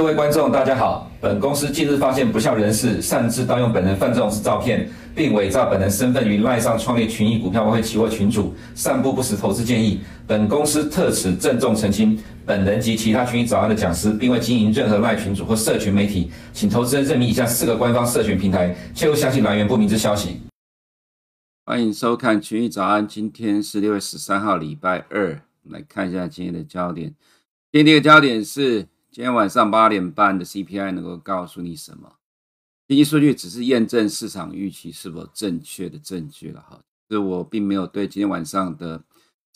各位观众，大家好。本公司近日发现不肖人士擅自盗用本人范仲式照片，并伪造本人身份于赖上创立群益股票外汇期货群组，散布不实投资建议。本公司特此郑重澄清，本人及其他群益早安的讲师，并未经营任何赖群组或社群媒体，请投资人认明以下四个官方社群平台，切勿相信来源不明之消息。欢迎收看群益早安，今天是六月十三号，礼拜二，来看一下今天的焦点。今天的焦点是。今天晚上八点半的 CPI 能够告诉你什么？经济数据只是验证市场预期是否正确的证据了哈。所以我并没有对今天晚上的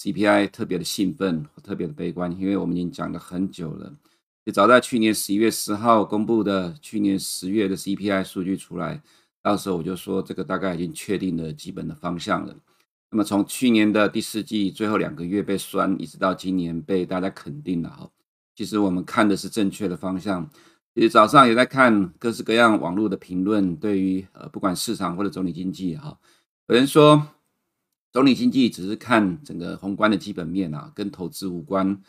CPI 特别的兴奋或特别的悲观，因为我们已经讲了很久了。就早在去年十一月十号公布的去年十月的 CPI 数据出来，到时候我就说这个大概已经确定了基本的方向了。那么从去年的第四季最后两个月被酸，一直到今年被大家肯定了哈。其实我们看的是正确的方向。其实早上也在看各式各样网络的评论，对于呃不管市场或者总体经济哈，有人说总体经济只是看整个宏观的基本面啊，跟投资无关。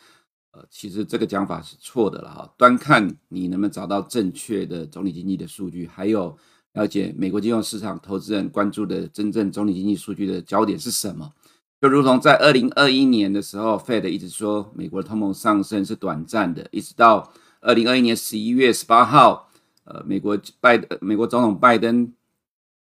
呃，其实这个讲法是错的了哈。端看你能不能找到正确的总体经济的数据，还有了解美国金融市场投资人关注的真正总体经济数据的焦点是什么。就如同在二零二一年的时候，Fed 一直说美国的通膨上升是短暂的，一直到二零二一年十一月十八号，呃，美国拜美国总统拜登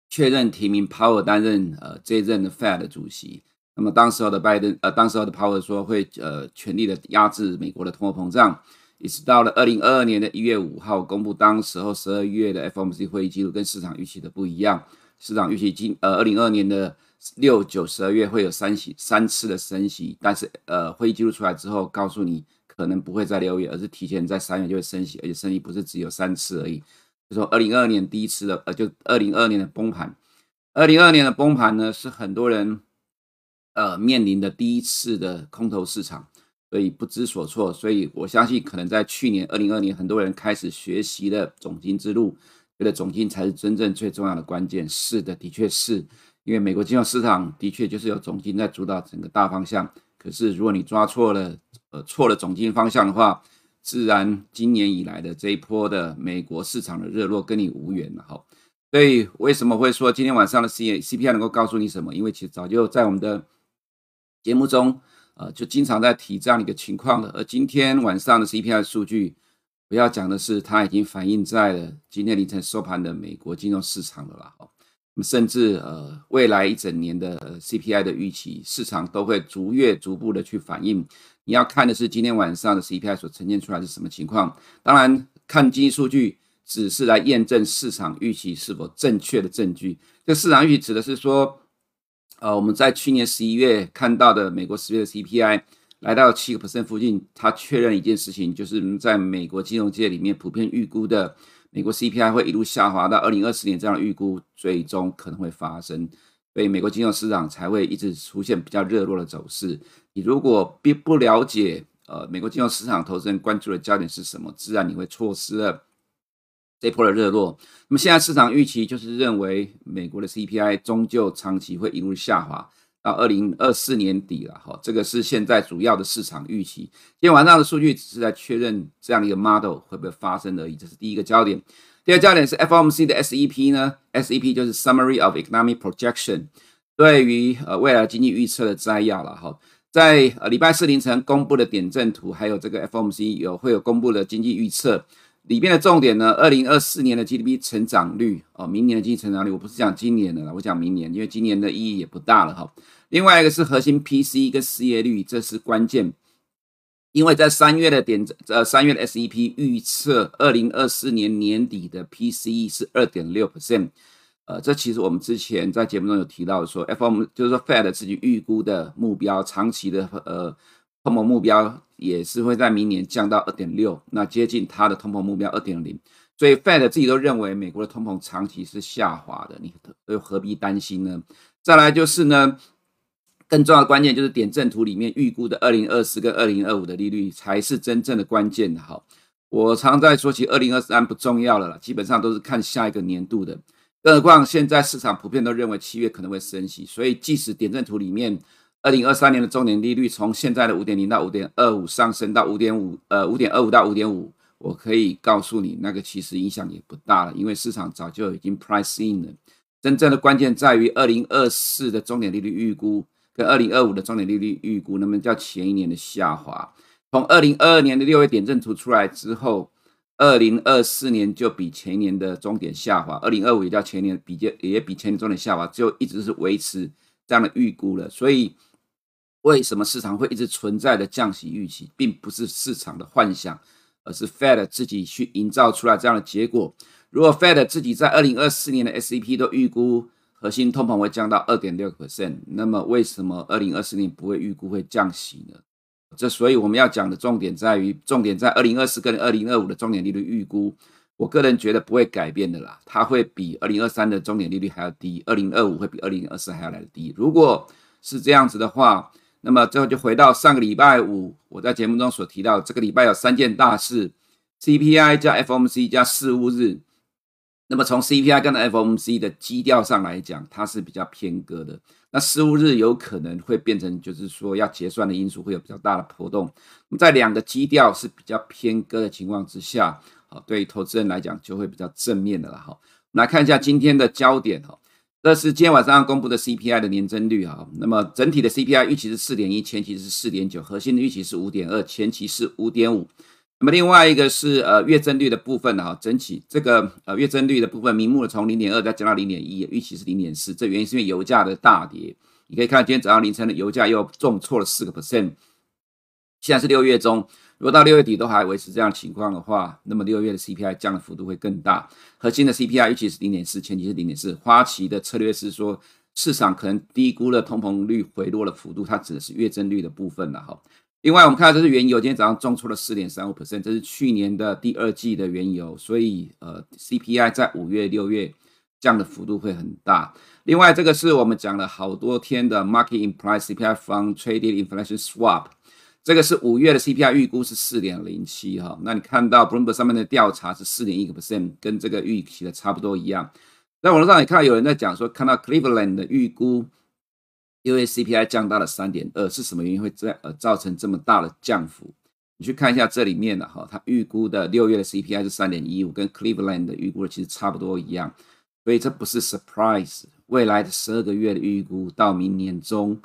确认提名 Powell 担任呃这一任的 Fed 主席。那么当时候的拜登呃，当时候的 Powell 说会呃全力的压制美国的通货膨胀，一直到了二零二二年的一月五号公布，当时候十二月的 FOMC 会议记录跟市场预期的不一样，市场预期今呃二零二二年的。六九十二月会有三息三次的升息，但是呃会议记录出来之后，告诉你可能不会在六月，而是提前在三月就会升息，而且升息不是只有三次而已。就说二零二二年第一次的呃，就二零二二年的崩盘，二零二二年的崩盘呢是很多人呃面临的第一次的空头市场，所以不知所措。所以我相信可能在去年二零二二年，很多人开始学习了总经之路，觉得总经才是真正最重要的关键。是的，的确是。因为美国金融市场的确就是由总经在主导整个大方向，可是如果你抓错了，呃，错了总经方向的话，自然今年以来的这一波的美国市场的热络跟你无缘了哈。所以为什么会说今天晚上的 C CPI 能够告诉你什么？因为其实早就在我们的节目中，呃，就经常在提这样一个情况了。而今天晚上的 CPI 数据，不要讲的是它已经反映在了今天凌晨收盘的美国金融市场了啦。甚至呃，未来一整年的 CPI 的预期，市场都会逐月逐步的去反映。你要看的是今天晚上的 CPI 所呈现出来是什么情况。当然，看经济数据只是来验证市场预期是否正确的证据。这市场预期指的是说，呃，我们在去年十一月看到的美国十月的 CPI 来到七个 percent 附近，它确认一件事情，就是在美国金融界里面普遍预估的。美国 CPI 会一路下滑到二零二四年，这样的预估最终可能会发生，所以美国金融市场才会一直出现比较热络的走势。你如果并不了解，呃，美国金融市场投资人关注的焦点是什么，自然你会错失了这波的热络。那么现在市场预期就是认为美国的 CPI 终究长期会一路下滑。到二零二四年底了哈，这个是现在主要的市场预期。今天晚上的数据只是在确认这样一个 model 会不会发生而已，这是第一个焦点。第二焦点是 FOMC 的 SEP 呢，SEP 就是 Summary of Economic Projection，对于呃未来经济预测的摘要了哈。在呃礼拜四凌晨公布的点阵图，还有这个 FOMC 有会有公布的经济预测。里面的重点呢，二零二四年的 GDP 成长率哦，明年的经济成长率，我不是讲今年的了，我讲明年，因为今年的意义也不大了哈。另外一个是核心 PC 跟失业率，这是关键，因为在三月的点呃三月的 SEP 预测二零二四年年底的 PCE 是二点六 percent，呃，这其实我们之前在节目中有提到说，FOM 就是说 Fed 自己预估的目标，长期的呃。通膨目标也是会在明年降到二点六，那接近它的通膨目标二点零，所以 Fed 自己都认为美国的通膨长期是下滑的，你又何必担心呢？再来就是呢，更重要的关键就是点阵图里面预估的二零二四跟二零二五的利率才是真正的关键的。哈，我常在说起二零二三不重要了啦，基本上都是看下一个年度的。更何况现在市场普遍都认为七月可能会升息，所以即使点阵图里面二零二三年的中年利率从现在的五点零到五点二五上升到五点五，呃五点二五到五点五，我可以告诉你，那个其实影响也不大了，因为市场早就已经 price in 了。真正的关键在于二零二四的中点利率预估跟二零二五的中点利率预估能不能较前一年的下滑。从二零二二年的六月点阵图出来之后，二零二四年就比前一年的终点下滑，二零二五也叫前年比较也比前年终点下滑，就一直是维持这样的预估了。所以，为什么市场会一直存在的降息预期，并不是市场的幻想，而是 Fed 自己去营造出来这样的结果。如果 Fed 自己在二零二四年的 S C P 都预估核心通膨会降到二点六 percent，那么为什么二零二四年不会预估会降息呢？这所以我们要讲的重点在于，重点在二零二四跟二零二五的重点利率预估，我个人觉得不会改变的啦，它会比二零二三的终点利率还要低，二零二五会比二零二四还要来得低。如果是这样子的话，那么最后就回到上个礼拜五我在节目中所提到，这个礼拜有三件大事：CPI 加 FOMC 加事务日。那么从 CPI 跟 FOMC 的基调上来讲，它是比较偏鸽的。那事务日有可能会变成，就是说要结算的因素会有比较大的波动。那么在两个基调是比较偏鸽的情况之下，好，对于投资人来讲就会比较正面的了哈。来看一下今天的焦点哈，这是今天晚上公布的 CPI 的年增率哈。那么整体的 CPI 预期是四点一，前期是四点九，核心的预期是五点二，前期是五点五。那么另外一个是呃月增率的部分哈，整体这个呃月增率的部分，明目的从零点二再降到零点一，预期是零点四，这原因是因为油价的大跌。你可以看今天早上凌晨的油价又重挫了四个 percent。现在是六月中，如果到六月底都还维持这样情况的话，那么六月的 CPI 降的幅度会更大。核心的 CPI 预期是零点四，前期是零点四。花旗的策略是说，市场可能低估了通膨率回落的幅度，它指的是月增率的部分了哈。另外，我们看到这是原油，今天早上重出了四点三五 percent，这是去年的第二季的原油，所以呃，CPI 在五月、六月降的幅度会很大。另外，这个是我们讲了好多天的 Market Implied CPI from Traded Inflation Swap，这个是五月的 CPI 预估是四点零七哈，那你看到 Bloomberg 上面的调查是四点一个 percent，跟这个预期的差不多一样。在网络上也看到有人在讲说，看到 Cleveland 的预估。因为 CPI 降到了三点二，是什么原因会这呃造成这么大的降幅？你去看一下这里面的哈，它预估的六月的 CPI 是三点一五，跟 Cleveland 的预估的其实差不多一样，所以这不是 surprise。未来的十二个月的预估到明年中，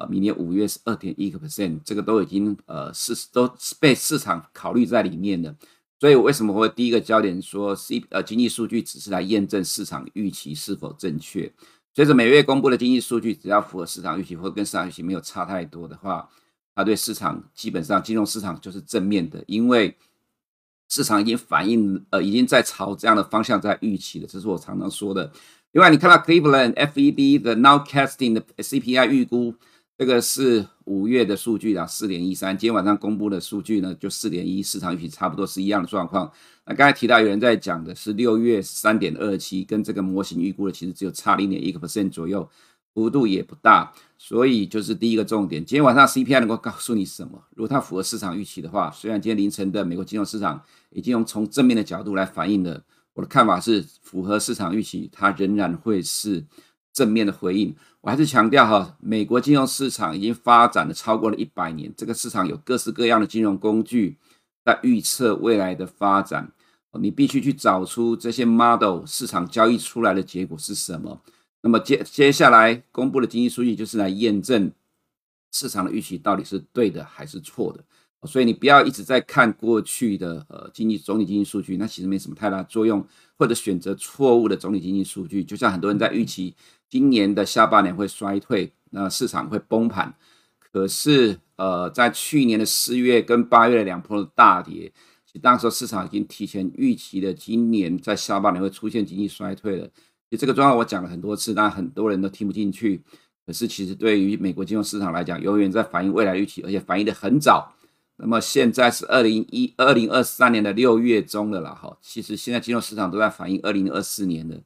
呃，明年五月是二点一个 percent，这个都已经呃是都被市场考虑在里面的。所以我为什么会第一个焦点说 C 呃经济数据只是来验证市场预期是否正确？随着每月公布的经济数据，只要符合市场预期或跟市场预期没有差太多的话，它对市场基本上金融市场就是正面的，因为市场已经反映呃已经在朝这样的方向在预期了，这是我常常说的。另外，你看到 Cleveland FED 的 Nowcasting 的 CPI 预估。这个是五月的数据啊，四点一三。今天晚上公布的数据呢，就四点一，市场预期差不多是一样的状况。那刚才提到有人在讲的是六月三点二七，跟这个模型预估的其实只有差零点一个 percent 左右，幅度也不大。所以就是第一个重点，今天晚上 CPI 能够告诉你什么？如果它符合市场预期的话，虽然今天凌晨的美国金融市场已经用从正面的角度来反映了，我的看法是符合市场预期，它仍然会是。正面的回应，我还是强调哈，美国金融市场已经发展了超过了一百年，这个市场有各式各样的金融工具在预测未来的发展，你必须去找出这些 model 市场交易出来的结果是什么。那么接接下来公布的经济数据就是来验证市场的预期到底是对的还是错的。所以你不要一直在看过去的呃经济总体经济数据，那其实没什么太大作用，或者选择错误的总体经济数据，就像很多人在预期。今年的下半年会衰退，那市场会崩盘。可是，呃，在去年的四月跟八月的两波的大跌，其实当时市场已经提前预期了今年在下半年会出现经济衰退了。其实这个状况我讲了很多次，但很多人都听不进去。可是，其实对于美国金融市场来讲，永远在反映未来预期，而且反映得很早。那么现在是二零一二零二三年的六月中了啦，哈，其实现在金融市场都在反映二零二四年的。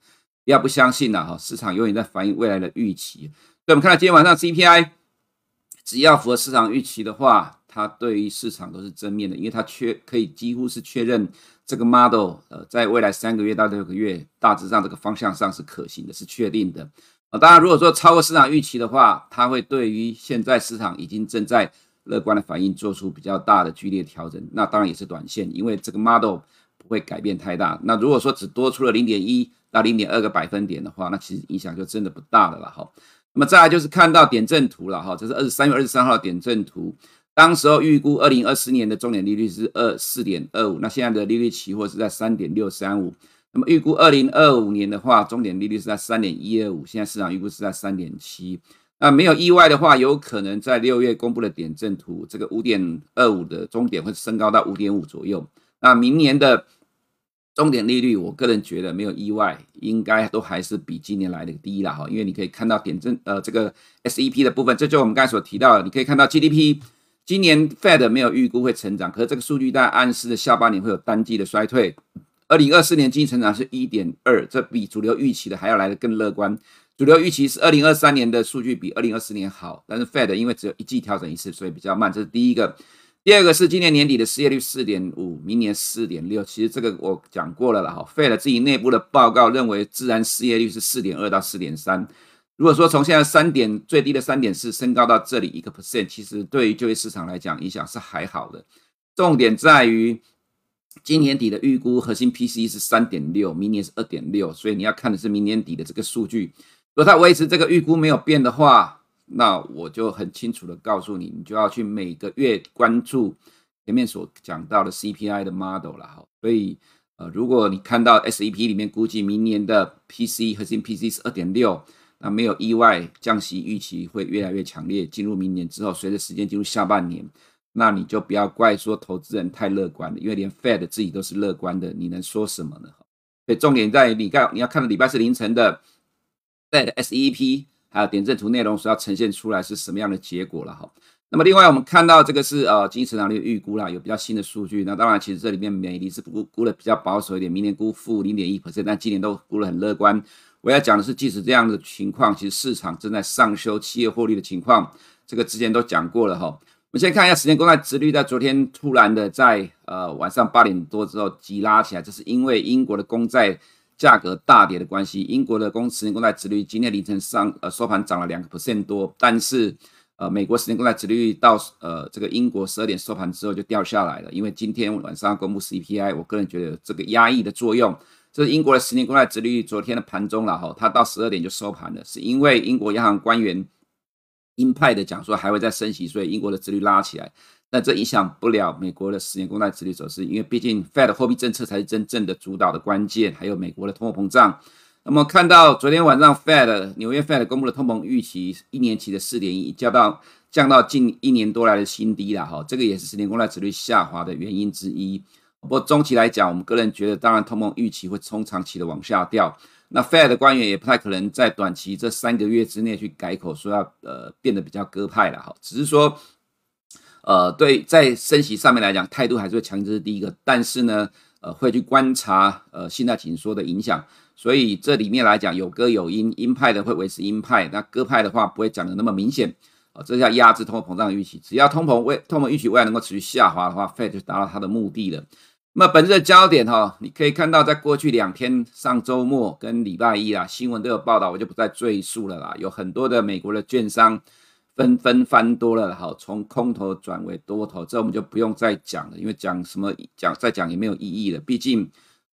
不要不相信呐，哈，市场永远在反映未来的预期。所以，我们看到今天晚上 CPI，只要符合市场预期的话，它对于市场都是正面的，因为它确可以几乎是确认这个 model 呃，在未来三个月到六个月，大致上这个方向上是可行的，是确定的。啊，当然如果说超过市场预期的话，它会对于现在市场已经正在乐观的反应做出比较大的剧烈调整，那当然也是短线，因为这个 model 不会改变太大。那如果说只多出了零点一到零点二个百分点的话，那其实影响就真的不大了了哈。那么再来就是看到点阵图了哈，这是二十三月二十三号的点阵图。当时候预估二零二四年的终点利率是二四点二五，那现在的利率期货是在三点六三五。那么预估二零二五年的话，终点利率是在三点一二五，现在市场预估是在三点七。那没有意外的话，有可能在六月公布的点阵图，这个五点二五的终点会升高到五点五左右。那明年的重点利率，我个人觉得没有意外，应该都还是比今年来的低了哈。因为你可以看到点阵呃这个 SEP 的部分，这就我们刚才所提到的，你可以看到 GDP。今年 Fed 没有预估会成长，可是这个数据在暗示的下半年会有单季的衰退。二零二四年经济成长是一点二，这比主流预期的还要来得更乐观。主流预期是二零二三年的数据比二零二四年好，但是 Fed 因为只有一季调整一次，所以比较慢。这是第一个。第二个是今年年底的失业率四点五，明年四点六。其实这个我讲过了啦，哈，Fed 自己内部的报告认为自然失业率是四点二到四点三。如果说从现在三点最低的三点四升高到这里一个 percent，其实对于就业市场来讲影响是还好的。重点在于今年底的预估核心 PCE 是三点六，明年是二点六，所以你要看的是明年底的这个数据。如果它维持这个预估没有变的话，那我就很清楚的告诉你，你就要去每个月关注前面所讲到的 CPI 的 model 了哈。所以呃，如果你看到 SEP 里面估计明年的 PC 核心 PC 是二点六。那没有意外，降息预期会越来越强烈。进入明年之后，随着时间进入下半年，那你就不要怪说投资人太乐观了，因为连 Fed 自己都是乐观的，你能说什么呢？所以重点在你看，你要看到礼拜四凌晨的 Fed SEP 还有点阵图内容所要呈现出来是什么样的结果了哈。那么另外我们看到这个是呃经济成长率预估啦，有比较新的数据。那当然其实这里面美丽是估估的比较保守一点，明年估负零点一%，但今年都估得很乐观。我要讲的是，即使这样的情况，其实市场正在上修企业获利的情况，这个之前都讲过了哈。我们先看一下十年公债殖率，在昨天突然的在呃晚上八点多之后急拉起来，这是因为英国的公债价格大跌的关系。英国的公十年公债殖率今天凌晨上呃收盘涨了两个 percent 多，但是呃美国十年公债殖率到呃这个英国十二点收盘之后就掉下来了，因为今天晚上公布 CPI，我个人觉得有这个压抑的作用。这是英国的十年公债殖率，昨天的盘中了哈，它到十二点就收盘了，是因为英国央行官员鹰派的讲说还会再升息，所以英国的殖率拉起来，但这影响不了美国的十年公债殖利率走势，因为毕竟 Fed 货币政策才是真正的主导的关键，还有美国的通货膨胀。那么看到昨天晚上 Fed 纽约 Fed 公布的通膨预期一年期的四点一，降到降到近一年多来的新低了哈，这个也是十年公债殖利率下滑的原因之一。不过中期来讲，我们个人觉得，当然通膨预期会从长期的往下掉。那 Fed 的官员也不太可能在短期这三个月之内去改口说要呃变得比较鸽派了哈。只是说，呃，对在升息上面来讲，态度还是会强硬，这是第一个。但是呢，呃，会去观察呃信贷紧缩的影响。所以这里面来讲有歌有鹰，鹰派的会维持鹰派，那鸽派的话不会讲得那么明显。啊，这叫压制通货膨胀的预期。只要通膨未通膨预期未来能够持续下滑的话，Fed 就达到它的目的了。那么本日的焦点哈，你可以看到，在过去两天，上周末跟礼拜一啊，新闻都有报道，我就不再赘述了啦。有很多的美国的券商纷纷翻多了，好，从空头转为多头，这我们就不用再讲了，因为讲什么讲再讲也没有意义了。毕竟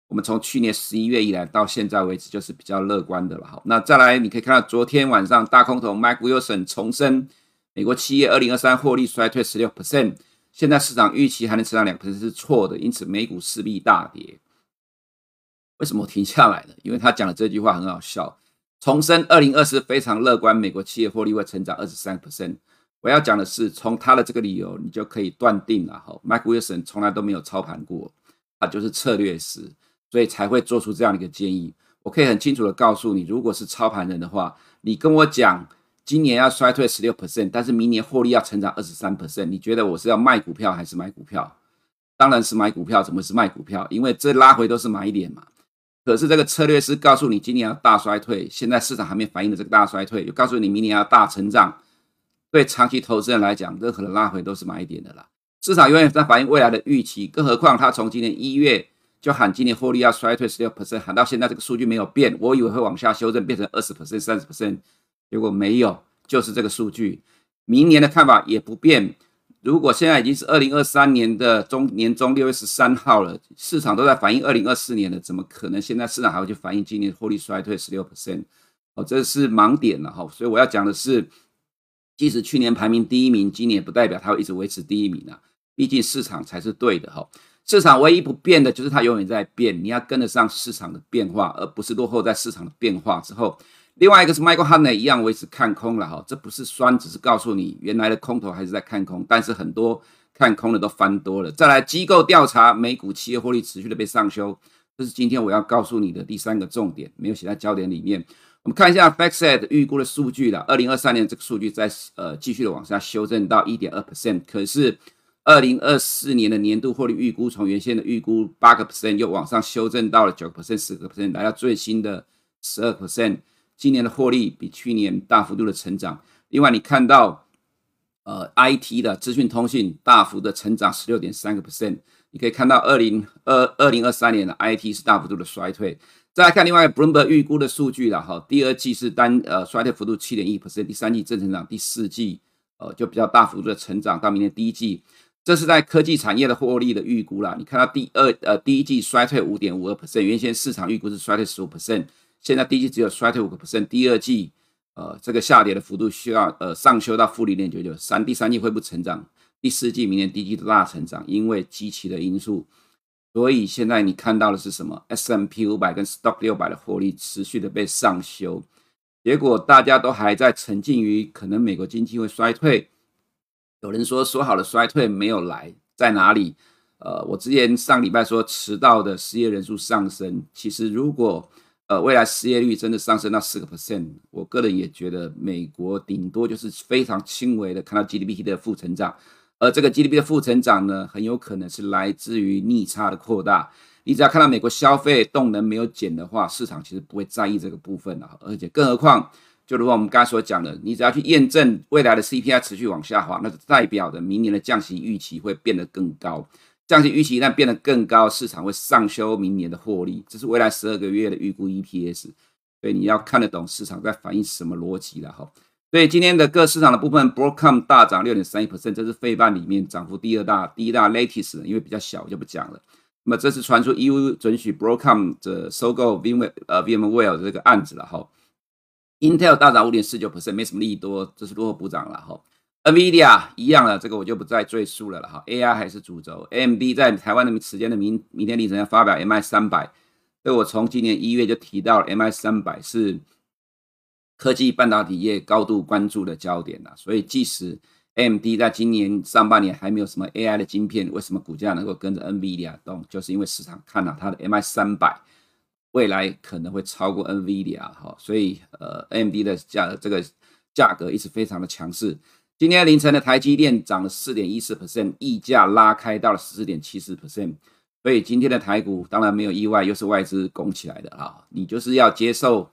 我们从去年十一月以来到现在为止，就是比较乐观的了。好，那再来你可以看到，昨天晚上大空头 Mike Wilson 重申，美国企业二零二三获利衰退十六 percent。现在市场预期还能成长两%是错的，因此美股势必大跌。为什么我停下来了？因为他讲的这句话很好笑。重申二零二四非常乐观，美国企业获利会成长二十三%。我要讲的是，从他的这个理由，你就可以断定了哈。Mike Wilson 从来都没有操盘过，他就是策略师，所以才会做出这样的一个建议。我可以很清楚的告诉你，如果是操盘人的话，你跟我讲。今年要衰退十六 percent，但是明年获利要成长二十三 percent。你觉得我是要卖股票还是买股票？当然是买股票，怎么是卖股票？因为这拉回都是买点嘛。可是这个策略师告诉你今年要大衰退，现在市场还没反映的这个大衰退，又告诉你明年要大成长。对长期投资人来讲，任何的拉回都是买点的啦。市场永远在反映未来的预期，更何况他从今年一月就喊今年获利要衰退十六 percent，喊到现在这个数据没有变，我以为会往下修正变成二十 percent、三十 percent，结果没有，就是这个数据。明年的看法也不变。如果现在已经是二零二三年的中年中六月十三号了，市场都在反映二零二四年了，怎么可能现在市场还会去反映今年获利衰退十六 percent？哦，这是盲点了哈。所以我要讲的是，即使去年排名第一名，今年也不代表它会一直维持第一名啊。毕竟市场才是对的哈。市场唯一不变的就是它永远在变，你要跟得上市场的变化，而不是落后在市场的变化之后。另外一个是 Michael Huckney 一样维持看空了哈，这不是酸，只是告诉你原来的空头还是在看空，但是很多看空的都翻多了。再来，机构调查美股企业获利持续的被上修，这是今天我要告诉你的第三个重点，没有写在焦点里面。我们看一下 FactSet 预估的数据了，二零二三年这个数据在呃继续的往下修正到一点二 percent，可是二零二四年的年度获利预估从原先的预估八个 percent 又往上修正到了九个 percent、十个 percent，来到最新的十二 percent。今年的获利比去年大幅度的成长，另外你看到，呃，IT 的资讯通信大幅的成长十六点三个 percent，你可以看到二零二二零二三年的 IT 是大幅度的衰退。再来看另外 Bloomberg 预估的数据了哈，第二季是单呃衰退幅度七点一 percent，第三季正成长，第四季呃就比较大幅度的成长，到明年第一季，这是在科技产业的获利的预估了。你看到第二呃第一季衰退五点五二 percent，原先市场预估是衰退十五 percent。现在第一季只有衰退五个 percent，第二季，呃，这个下跌的幅度需要呃上修到负零点九九三，第三季恢复成长，第四季明年第一季都大成长，因为基期的因素，所以现在你看到的是什么？S M P 五百跟 Stock 六百的获利持续的被上修，结果大家都还在沉浸于可能美国经济会衰退，有人说说好的衰退没有来，在哪里？呃，我之前上礼拜说迟到的失业人数上升，其实如果呃，未来失业率真的上升到四个 percent，我个人也觉得美国顶多就是非常轻微的看到 GDP 的负成长，而这个 GDP 的负成长呢，很有可能是来自于逆差的扩大。你只要看到美国消费动能没有减的话，市场其实不会在意这个部分的。而且更何况，就如我们刚才所讲的，你只要去验证未来的 CPI 持续往下滑，那就代表着明年的降息预期会变得更高。降息预期一旦变得更高，市场会上修明年的获利，这是未来十二个月的预估 EPS，所以你要看得懂市场在反映什么逻辑了哈。所以今天的各市场的部分，Broadcom 大涨六点三一 percent，这是费半里面涨幅第二大，第一大 Latest 因为比较小就不讲了。那么这次传出 EU 准许 Broadcom 的收购 VMware 呃 VMware 的这个案子了哈。Intel 大涨五点四九 percent，没什么利多，这是落后补涨了哈。NVIDIA 一样了，这个我就不再赘述了了哈。AI 还是主轴，AMD 在台湾的时间的明明天凌晨要发表 MI 三百，这我从今年一月就提到了 MI 三百是科技半导体业高度关注的焦点了。所以即使 AMD 在今年上半年还没有什么 AI 的晶片，为什么股价能够跟着 NVIDIA 动？就是因为市场看到它的 MI 三百未来可能会超过 NVIDIA 哈，所以呃 AMD 的价这个价格一直非常的强势。今天凌晨的台积电涨了四点一四 percent，溢价拉开到了十四点七四 percent，所以今天的台股当然没有意外，又是外资拱起来的啊！你就是要接受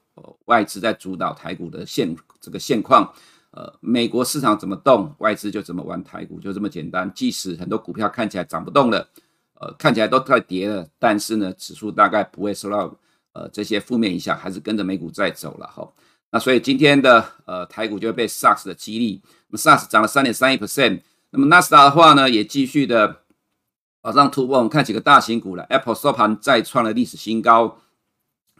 外资在主导台股的现这个现况，呃，美国市场怎么动，外资就怎么玩台股，就这么简单。即使很多股票看起来涨不动了，呃，看起来都快跌了，但是呢，指数大概不会受到呃这些负面影响，还是跟着美股在走了哈。那所以今天的呃台股就会被 SARS 的激励。那 SARS 涨了三点三一 percent，那么纳斯达的话呢，也继续的往上突破。我们看几个大型股了，Apple 收盘再创了历史新高，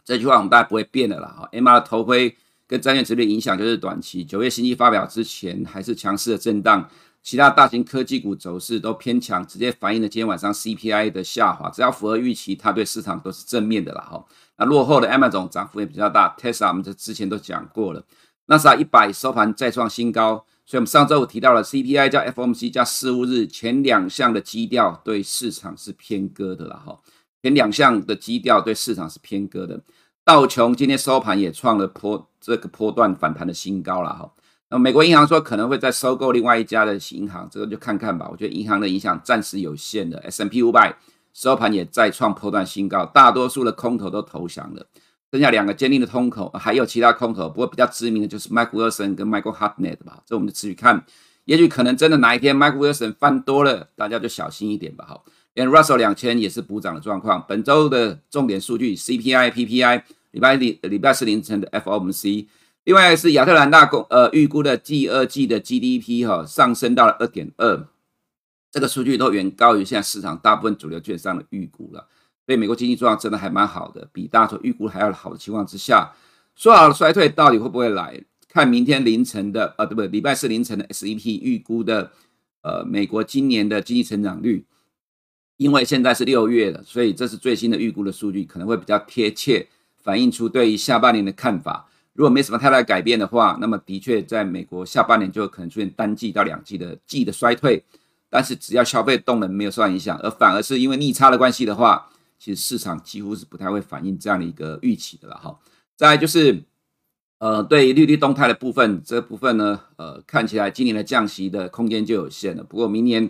这句话我们大家不会变的了哈。MR 的头盔跟债券殖利率影响就是短期，九月新机发表之前还是强势的震荡，其他大型科技股走势都偏强，直接反映了今天晚上 CPI 的下滑。只要符合预期，它对市场都是正面的了哈。那落后的 Amazon 涨幅也比较大，Tesla 我们这之前都讲过了，纳斯达一百收盘再创新高。所以，我们上周五提到了 CPI 加 FOMC 加四五日前两项的基调对市场是偏鸽的了哈。前两项的基调对市场是偏鸽的。道琼今天收盘也创了波这个波段反弹的新高了哈。那美国银行说可能会再收购另外一家的银行，这个就看看吧。我觉得银行的影响暂时有限的。S&P 五百收盘也再创波段新高，大多数的空头都投降了。剩下两个坚定的空头，还有其他空头，不过比较知名的就是 Mike Wilson 跟 Michael Hartnett 吧。这我们就持续看，也许可能真的哪一天 Mike Wilson 翻多了，大家就小心一点吧。好，连 Russell 两千也是补涨的状况。本周的重点数据 CPI、PPI，礼拜礼礼拜四凌晨的 FOMC。另外是亚特兰大公呃预估的第二季的 GDP 哈、上升到了二点二，这个数据都远高于现在市场大部分主流券商的预估了。所以美国经济状况真的还蛮好的，比大家所预估还要好的情况之下，说好的衰退到底会不会来？看明天凌晨的呃，对不对？礼拜四凌晨的 SEP 预估的呃美国今年的经济成长率，因为现在是六月了，所以这是最新的预估的数据，可能会比较贴切反映出对于下半年的看法。如果没什么太大改变的话，那么的确在美国下半年就可能出现单季到两季的季的衰退。但是只要消费动能没有受到影响，而反而是因为逆差的关系的话，其实市场几乎是不太会反映这样的一个预期的了哈。再就是呃，对利率动态的部分，这部分呢，呃，看起来今年的降息的空间就有限了。不过明年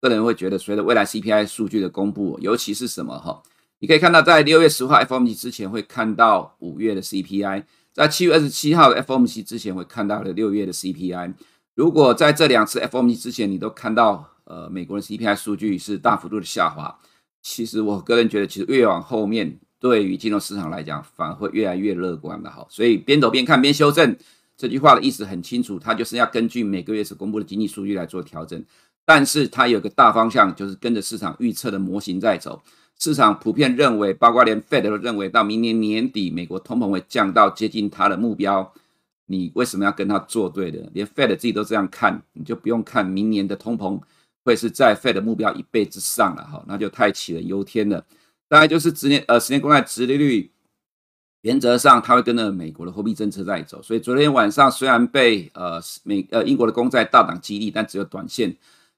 个人会觉得，随着未来 CPI 数据的公布，尤其是什么哈，你可以看到在六月十号 FOMC 之前会看到五月的 CPI。在七月二十七号 FOMC 之前，会看到了六月的 CPI。如果在这两次 FOMC 之前，你都看到呃美国的 CPI 数据是大幅度的下滑，其实我个人觉得，其实越往后面，对于金融市场来讲，反而会越来越乐观的哈。所以边走边看边修正，这句话的意思很清楚，它就是要根据每个月所公布的经济数据来做调整。但是它有个大方向，就是跟着市场预测的模型在走。市场普遍认为，包括连 Fed 都认为，到明年年底，美国通膨会降到接近它的目标。你为什么要跟他作对的？连 Fed 自己都这样看，你就不用看明年的通膨会是在 Fed 目标一倍之上了哈，那就太杞人忧天了。大概就是十年呃十年公债殖利率，原则上它会跟着美国的货币政策在走。所以昨天晚上虽然被呃美呃英国的公债大涨激励，但只有短线。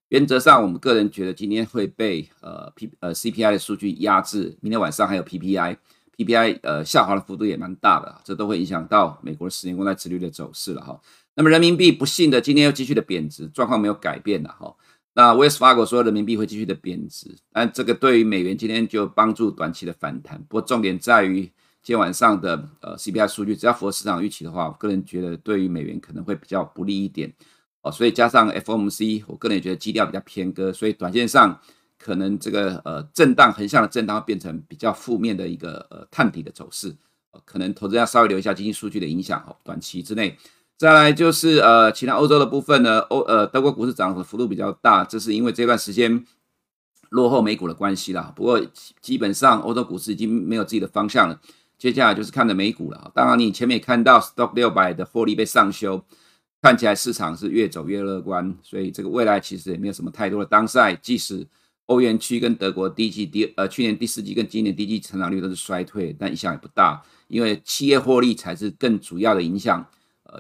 原则上，我们个人觉得今天会被呃 P 呃 CPI 的数据压制，明天晚上还有 PPI，PPI 呃下滑的幅度也蛮大的，这都会影响到美国的十年公债殖率的走势了哈。那么人民币不幸的今天又继续的贬值，状况没有改变了哈。那 Wells Fargo 说人民币会继续的贬值，但这个对于美元今天就帮助短期的反弹。不过重点在于今天晚上的呃 CPI 数据，只要符合市场预期的话，我个人觉得对于美元可能会比较不利一点。哦，所以加上 FOMC，我个人也觉得基调比较偏鸽，所以短线上可能这个呃震荡横向的震荡会变成比较负面的一个呃探底的走势，可能投资要稍微留意一下经济数据的影响哦，短期之内。再来就是呃其他欧洲的部分呢，欧呃德国股市涨的幅度比较大，这是因为这段时间落后美股的关系啦。不过基本上欧洲股市已经没有自己的方向了，接下来就是看着美股了。当然你前面也看到 Stock 六百的获利被上修。看起来市场是越走越乐观，所以这个未来其实也没有什么太多的当赛。即使欧元区跟德国第一季第呃去年第四季跟今年第一季成长率都是衰退，但影响也不大，因为企业获利才是更主要的影响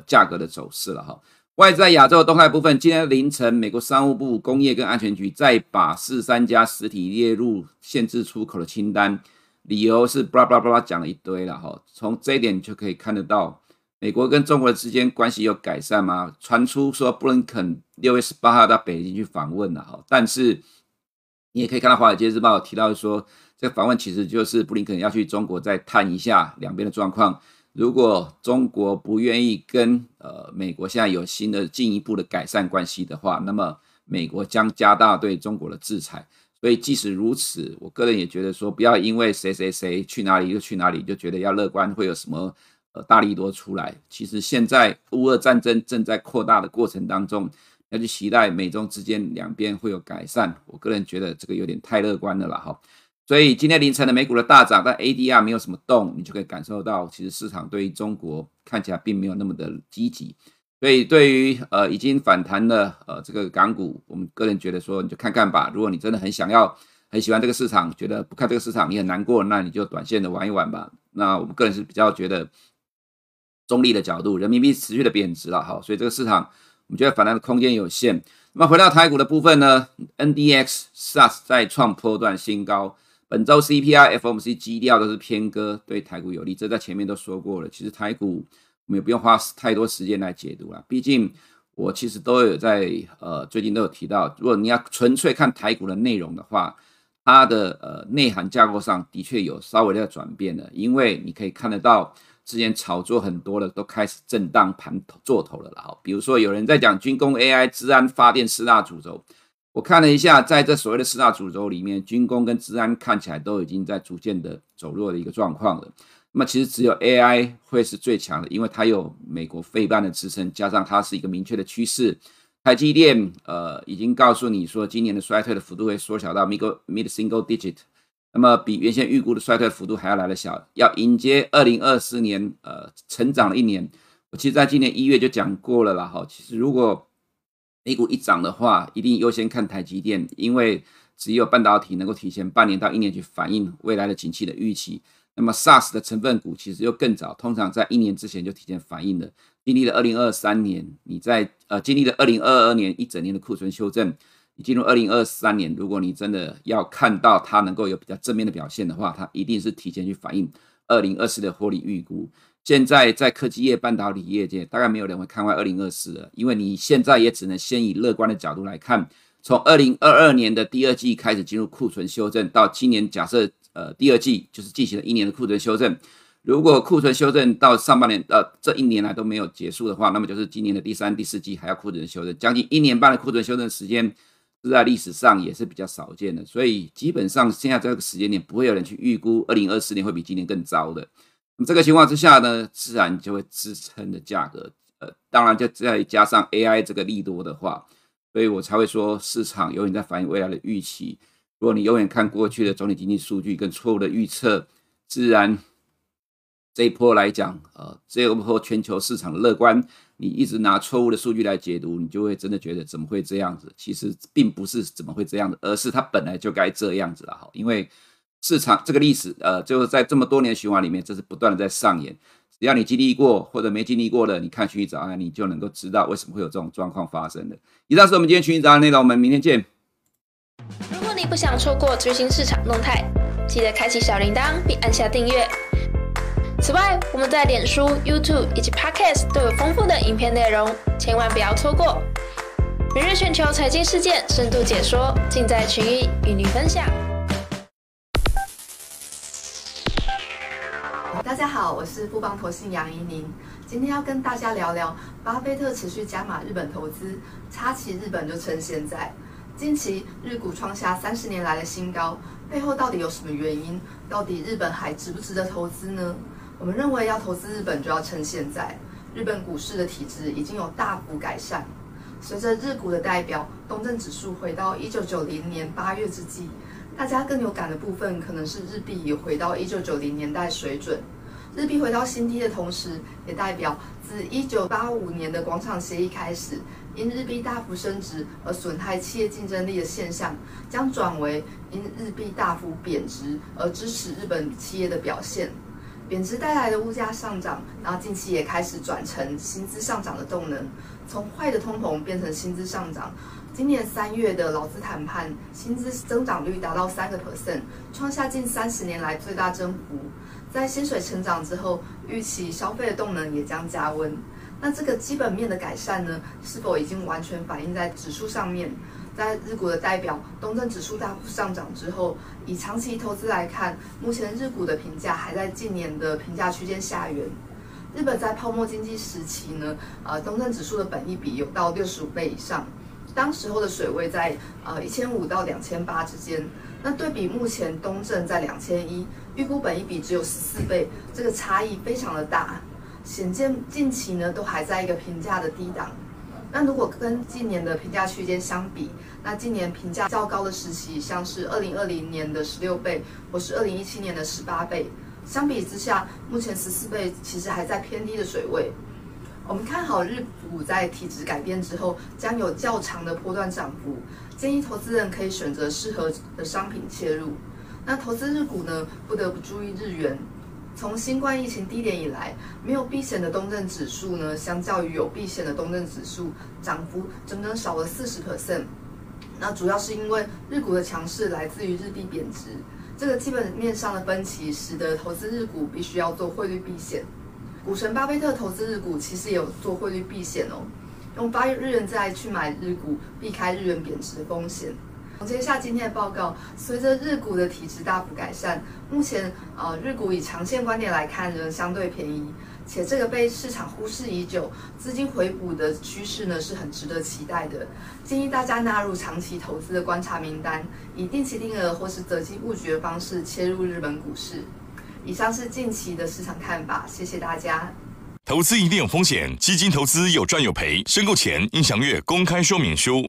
价格的走势了哈。外在亚洲的动态部分，今天凌晨美国商务部工业跟安全局再把四三家实体列入限制出口的清单，理由是巴拉巴拉巴拉讲了一堆了哈。从这一点就可以看得到。美国跟中国之间关系有改善吗？传出说布林肯六月十八号到北京去访问了哈，但是你也可以看到《华尔街日报》提到说，这个访问其实就是布林肯要去中国再探一下两边的状况。如果中国不愿意跟呃美国现在有新的进一步的改善关系的话，那么美国将加大对中国的制裁。所以即使如此，我个人也觉得说，不要因为谁谁谁去哪里就去哪里，就觉得要乐观会有什么。呃，大利多出来，其实现在乌俄战争正在扩大的过程当中，要去期待美中之间两边会有改善，我个人觉得这个有点太乐观了啦哈。所以今天凌晨的美股的大涨，但 ADR 没有什么动，你就可以感受到，其实市场对于中国看起来并没有那么的积极。所以对于呃已经反弹的呃这个港股，我们个人觉得说，你就看看吧。如果你真的很想要、很喜欢这个市场，觉得不看这个市场你很难过，那你就短线的玩一玩吧。那我们个人是比较觉得。中立的角度，人民币持续的贬值了，好，所以这个市场我们觉得反弹的空间有限。那么回到台股的部分呢，NDX、SAS 再创波段新高。本周 CPI、FOMC 基调都是偏鸽，对台股有利。这在前面都说过了。其实台股我们也不用花太多时间来解读了，毕竟我其实都有在呃最近都有提到，如果你要纯粹看台股的内容的话，它的呃内涵架构上的确有稍微的转变了，因为你可以看得到。之前炒作很多的都开始震荡盘做头了啦，比如说有人在讲军工、AI、治安、发电四大主轴，我看了一下，在这所谓的四大主轴里面，军工跟治安看起来都已经在逐渐的走弱的一个状况了。那么其实只有 AI 会是最强的，因为它有美国费半的支撑，加上它是一个明确的趋势。台积电呃已经告诉你说，今年的衰退的幅度会缩小到 mid mid single digit，那么比原先预估的衰退幅度还要来得小。要迎接二零二四年呃成长的一年，我其实在今年一月就讲过了啦。哈，其实如果美股一涨的话，一定优先看台积电，因为只有半导体能够提前半年到一年去反映未来的景气的预期。那么 SaaS 的成分股其实又更早，通常在一年之前就提前反映了。经历了二零二三年，你在呃经历了二零二二年一整年的库存修正，你进入二零二三年，如果你真的要看到它能够有比较正面的表现的话，它一定是提前去反映二零二四的获利预估。现在在科技业、半导体业界，大概没有人会看坏二零二四了，因为你现在也只能先以乐观的角度来看，从二零二二年的第二季开始进入库存修正，到今年假设呃第二季就是进行了一年的库存修正，如果库存修正到上半年呃这一年来都没有结束的话，那么就是今年的第三、第四季还要库存修正，将近一年半的库存修正时间是在历史上也是比较少见的，所以基本上现在这个时间点不会有人去预估二零二四年会比今年更糟的。那么这个情况之下呢，自然就会支撑的价格，呃，当然就再加上 AI 这个利多的话，所以我才会说市场永远在反映未来的预期。如果你永远看过去的总体经济数据跟错误的预测，自然这一波来讲，呃，这一波全球市场的乐观，你一直拿错误的数据来解读，你就会真的觉得怎么会这样子？其实并不是怎么会这样子，而是它本来就该这样子了，哈，因为。市场这个历史，呃，就是在这么多年循环里面，这是不断的在上演。只要你经历过或者没经历过的，你看群益早安，你就能够知道为什么会有这种状况发生的。以上是我们今天群益早安内容，我们明天见。如果你不想错过最新市场动态，记得开启小铃铛并按下订阅。此外，我们在脸书、YouTube 以及 Podcast 都有丰富的影片内容，千万不要错过。每日全球财经事件深度解说，尽在群益与你分享。大家好，我是富邦投信杨怡宁，今天要跟大家聊聊巴菲特持续加码日本投资，插旗日本就趁现在。近期日股创下三十年来的新高，背后到底有什么原因？到底日本还值不值得投资呢？我们认为要投资日本就要趁现在，日本股市的体质已经有大幅改善。随着日股的代表东证指数回到一九九零年八月之际，大家更有感的部分可能是日币也回到一九九零年代水准。日币回到新低的同时，也代表自一九八五年的广场协议开始，因日币大幅升值而损害企业竞争力的现象，将转为因日币大幅贬值而支持日本企业的表现。贬值带来的物价上涨，然后近期也开始转成薪资上涨的动能，从坏的通膨变成薪资上涨。今年三月的劳资谈判，薪资增长率达到三个 percent，创下近三十年来最大增幅。在薪水成长之后，预期消费的动能也将加温。那这个基本面的改善呢，是否已经完全反映在指数上面？在日股的代表东证指数大幅上涨之后，以长期投资来看，目前日股的评价还在近年的评价区间下缘。日本在泡沫经济时期呢，呃，东证指数的本益比有到六十五倍以上，当时候的水位在呃一千五到两千八之间。那对比目前东证在两千一，预估本一比只有十四倍，这个差异非常的大，显见近期呢都还在一个平价的低档。那如果跟近年的评价区间相比，那今年评价较高的时期，像是二零二零年的十六倍，或是二零一七年的十八倍，相比之下，目前十四倍其实还在偏低的水位。我们看好日股在体质改变之后，将有较长的波段涨幅。建议投资人可以选择适合的商品切入。那投资日股呢，不得不注意日元。从新冠疫情低点以来，没有避险的东证指数呢，相较于有避险的东证指数，涨幅整整少了四十 percent。那主要是因为日股的强势来自于日币贬值，这个基本面上的分歧，使得投资日股必须要做汇率避险。股神巴菲特投资日股，其实也有做汇率避险哦，用八日元债去买日股，避开日元贬值的风险。总结一下今天的报告，随着日股的体质大幅改善，目前呃日股以长线观点来看仍相对便宜，且这个被市场忽视已久、资金回补的趋势呢，是很值得期待的。建议大家纳入长期投资的观察名单，以定期定额或是择机布局的方式切入日本股市。以上是近期的市场看法，谢谢大家。投资一定有风险，基金投资有赚有赔，申购前应详阅公开说明书。